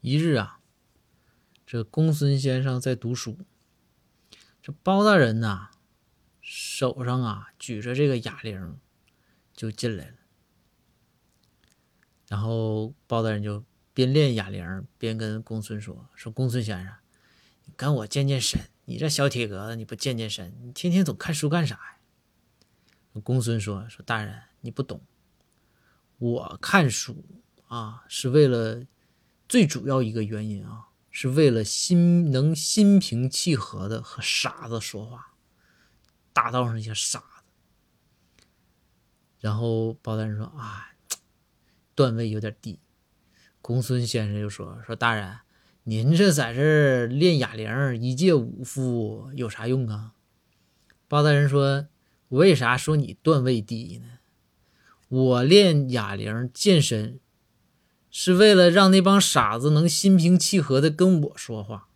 一日啊，这公孙先生在读书，这包大人呐，手上啊举着这个哑铃就进来了。然后包大人就边练哑铃边跟公孙说：“说公孙先生，你跟我健健身。你这小体格子，你不健健身，你天天总看书干啥呀？”公孙说：“说大人，你不懂，我看书啊是为了最主要一个原因啊，是为了心能心平气和的和傻子说话，大道上一些傻子。”然后包大人说：“啊。”段位有点低，公孙先生就说：“说大人，您这在这练哑铃，一介武夫有啥用啊？”包大人说：“为啥说你段位低呢？我练哑铃健身，是为了让那帮傻子能心平气和的跟我说话。